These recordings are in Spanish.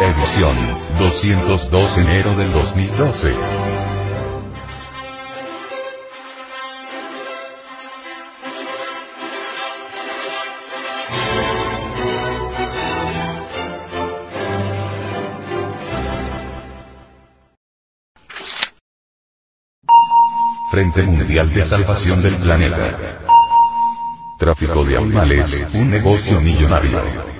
Edición 202 enero del 2012. Frente Mundial de Salvación del Planeta. Tráfico de animales, un negocio millonario.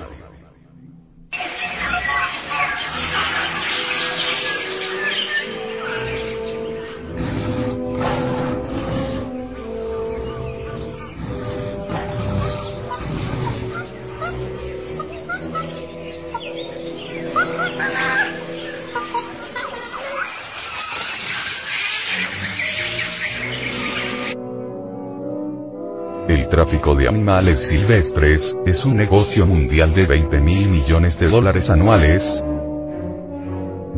Tráfico de animales silvestres, es un negocio mundial de 20 mil millones de dólares anuales,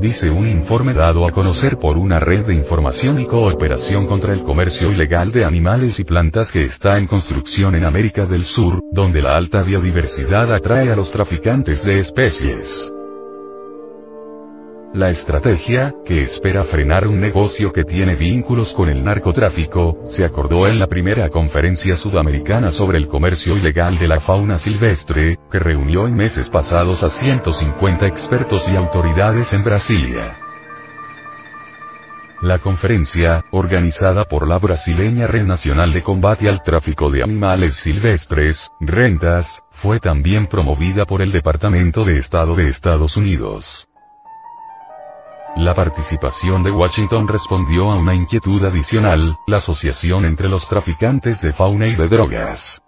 dice un informe dado a conocer por una red de información y cooperación contra el comercio ilegal de animales y plantas que está en construcción en América del Sur, donde la alta biodiversidad atrae a los traficantes de especies. La estrategia, que espera frenar un negocio que tiene vínculos con el narcotráfico, se acordó en la primera conferencia sudamericana sobre el comercio ilegal de la fauna silvestre, que reunió en meses pasados a 150 expertos y autoridades en Brasilia. La conferencia, organizada por la brasileña Red Nacional de Combate al Tráfico de Animales Silvestres, Rentas, fue también promovida por el Departamento de Estado de Estados Unidos. La participación de Washington respondió a una inquietud adicional, la asociación entre los traficantes de fauna y de drogas.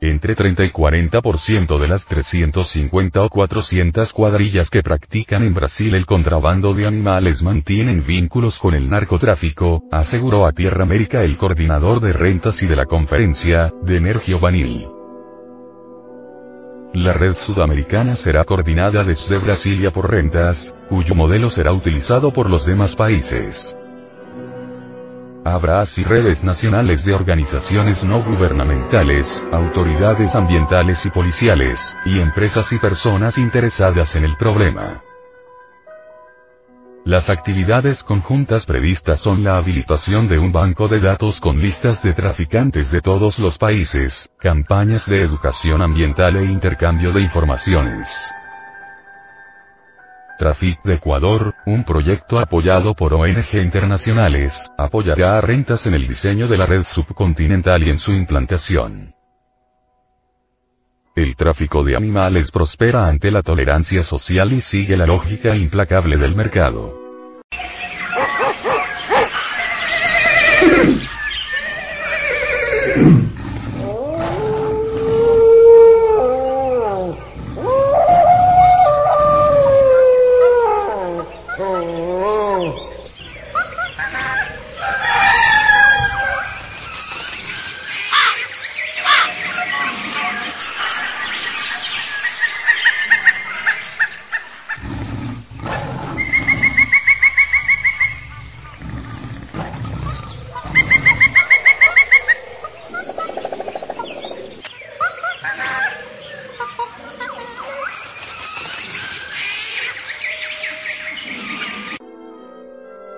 Entre 30 y 40% de las 350 o 400 cuadrillas que practican en Brasil el contrabando de animales mantienen vínculos con el narcotráfico, aseguró a Tierra América el coordinador de rentas y de la conferencia, de Energio Vanil. La red sudamericana será coordinada desde Brasilia por rentas, cuyo modelo será utilizado por los demás países. Habrá así redes nacionales de organizaciones no gubernamentales, autoridades ambientales y policiales, y empresas y personas interesadas en el problema. Las actividades conjuntas previstas son la habilitación de un banco de datos con listas de traficantes de todos los países, campañas de educación ambiental e intercambio de informaciones. Trafic de Ecuador, un proyecto apoyado por ONG internacionales, apoyará a rentas en el diseño de la red subcontinental y en su implantación. El tráfico de animales prospera ante la tolerancia social y sigue la lógica implacable del mercado.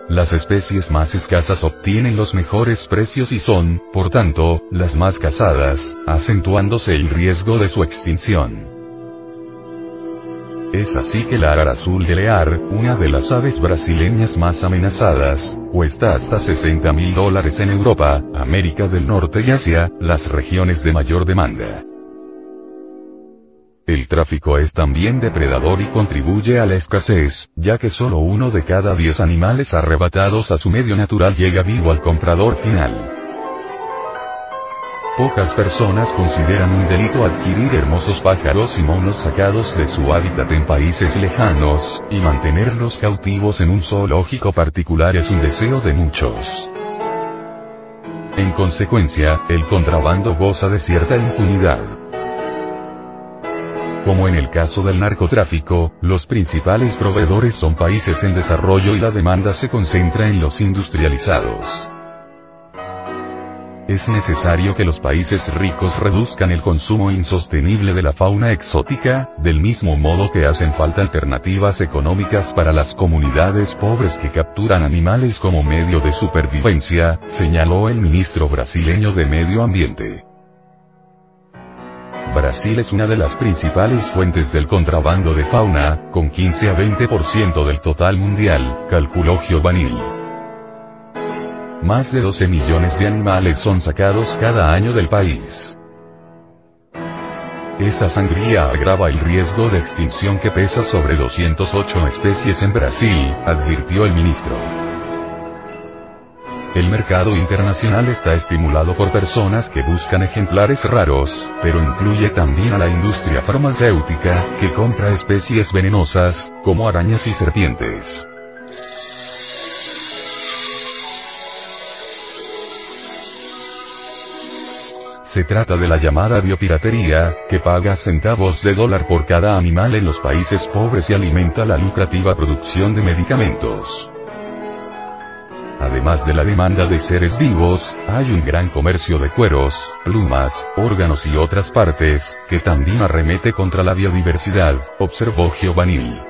Las especies más escasas obtienen los mejores precios y son, por tanto, las más cazadas, acentuándose el riesgo de su extinción. Es así que la ara azul de Lear, una de las aves brasileñas más amenazadas, cuesta hasta 60 mil dólares en Europa, América del Norte y Asia, las regiones de mayor demanda. El tráfico es también depredador y contribuye a la escasez, ya que solo uno de cada diez animales arrebatados a su medio natural llega vivo al comprador final. Pocas personas consideran un delito adquirir hermosos pájaros y monos sacados de su hábitat en países lejanos, y mantenerlos cautivos en un zoológico particular es un deseo de muchos. En consecuencia, el contrabando goza de cierta impunidad. Como en el caso del narcotráfico, los principales proveedores son países en desarrollo y la demanda se concentra en los industrializados. es necesario que los países ricos reduzcan el consumo insostenible de la fauna exótica, del mismo modo que hacen falta alternativas económicas para las comunidades pobres que capturan animales como medio de supervivencia, señaló el ministro brasileño de Medio Ambiente. Brasil es una de las principales fuentes del contrabando de fauna, con 15 a 20% del total mundial, calculó Giovanni. Más de 12 millones de animales son sacados cada año del país. Esa sangría agrava el riesgo de extinción que pesa sobre 208 especies en Brasil, advirtió el ministro. El mercado internacional está estimulado por personas que buscan ejemplares raros, pero incluye también a la industria farmacéutica, que compra especies venenosas, como arañas y serpientes. Se trata de la llamada biopiratería, que paga centavos de dólar por cada animal en los países pobres y alimenta la lucrativa producción de medicamentos. Además de la demanda de seres vivos, hay un gran comercio de cueros, plumas, órganos y otras partes, que también arremete contra la biodiversidad, observó Giovanni.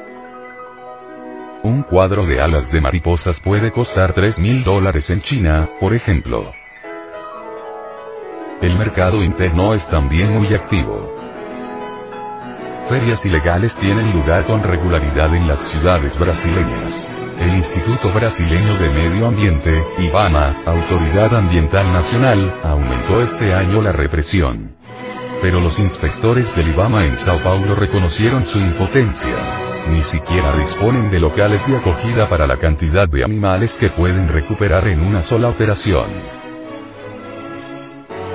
Un cuadro de alas de mariposas puede costar 3 mil dólares en China, por ejemplo. El mercado interno es también muy activo. Ferias ilegales tienen lugar con regularidad en las ciudades brasileñas. El Instituto Brasileño de Medio Ambiente, IBAMA, Autoridad Ambiental Nacional, aumentó este año la represión. Pero los inspectores del IBAMA en Sao Paulo reconocieron su impotencia. Ni siquiera disponen de locales de acogida para la cantidad de animales que pueden recuperar en una sola operación.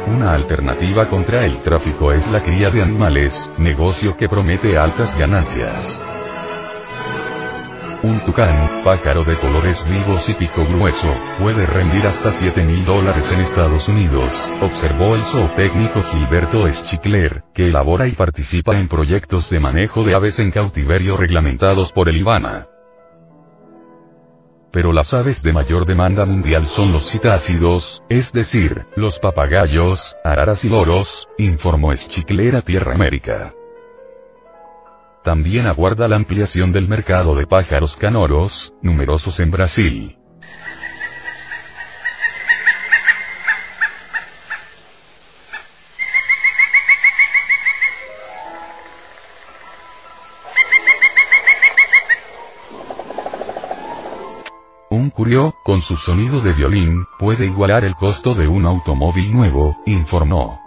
Una alternativa contra el tráfico es la cría de animales, negocio que promete altas ganancias. Un tucán, pájaro de colores vivos y pico grueso, puede rendir hasta 7 mil dólares en Estados Unidos, observó el zootécnico Gilberto Schickler, que elabora y participa en proyectos de manejo de aves en cautiverio reglamentados por el IBANA pero las aves de mayor demanda mundial son los citácidos, es decir, los papagayos, araras y loros, informó Schicklera Tierra América. También aguarda la ampliación del mercado de pájaros canoros, numerosos en Brasil. Con su sonido de violín, puede igualar el costo de un automóvil nuevo, informó.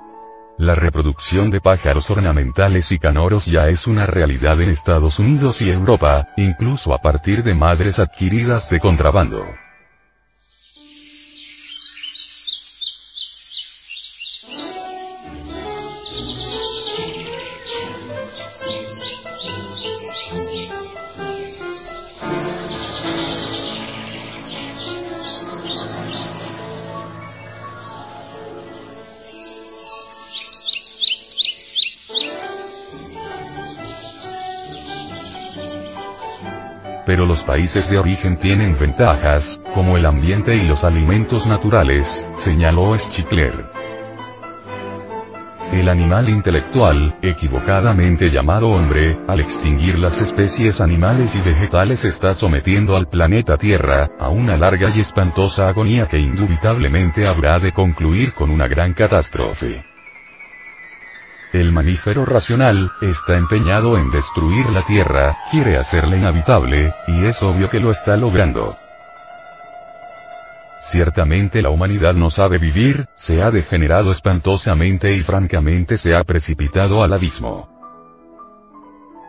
La reproducción de pájaros ornamentales y canoros ya es una realidad en Estados Unidos y Europa, incluso a partir de madres adquiridas de contrabando. Pero los países de origen tienen ventajas, como el ambiente y los alimentos naturales, señaló Schickler. El animal intelectual, equivocadamente llamado hombre, al extinguir las especies animales y vegetales está sometiendo al planeta Tierra, a una larga y espantosa agonía que indubitablemente habrá de concluir con una gran catástrofe. El mamífero racional, está empeñado en destruir la Tierra, quiere hacerla inhabitable, y es obvio que lo está logrando. Ciertamente la humanidad no sabe vivir, se ha degenerado espantosamente y francamente se ha precipitado al abismo.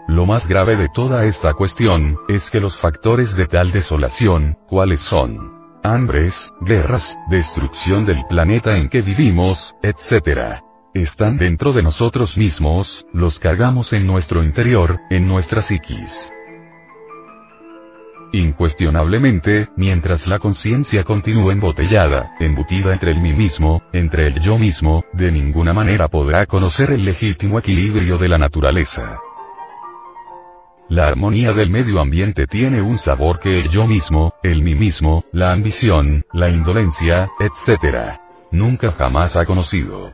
Lo más grave de toda esta cuestión, es que los factores de tal desolación, ¿cuáles son? Hambres, guerras, destrucción del planeta en que vivimos, etc están dentro de nosotros mismos, los cargamos en nuestro interior, en nuestra psiquis. Incuestionablemente, mientras la conciencia continúe embotellada, embutida entre el mí mismo, entre el yo mismo, de ninguna manera podrá conocer el legítimo equilibrio de la naturaleza. La armonía del medio ambiente tiene un sabor que el yo mismo, el mí mismo, la ambición, la indolencia, etc nunca jamás ha conocido.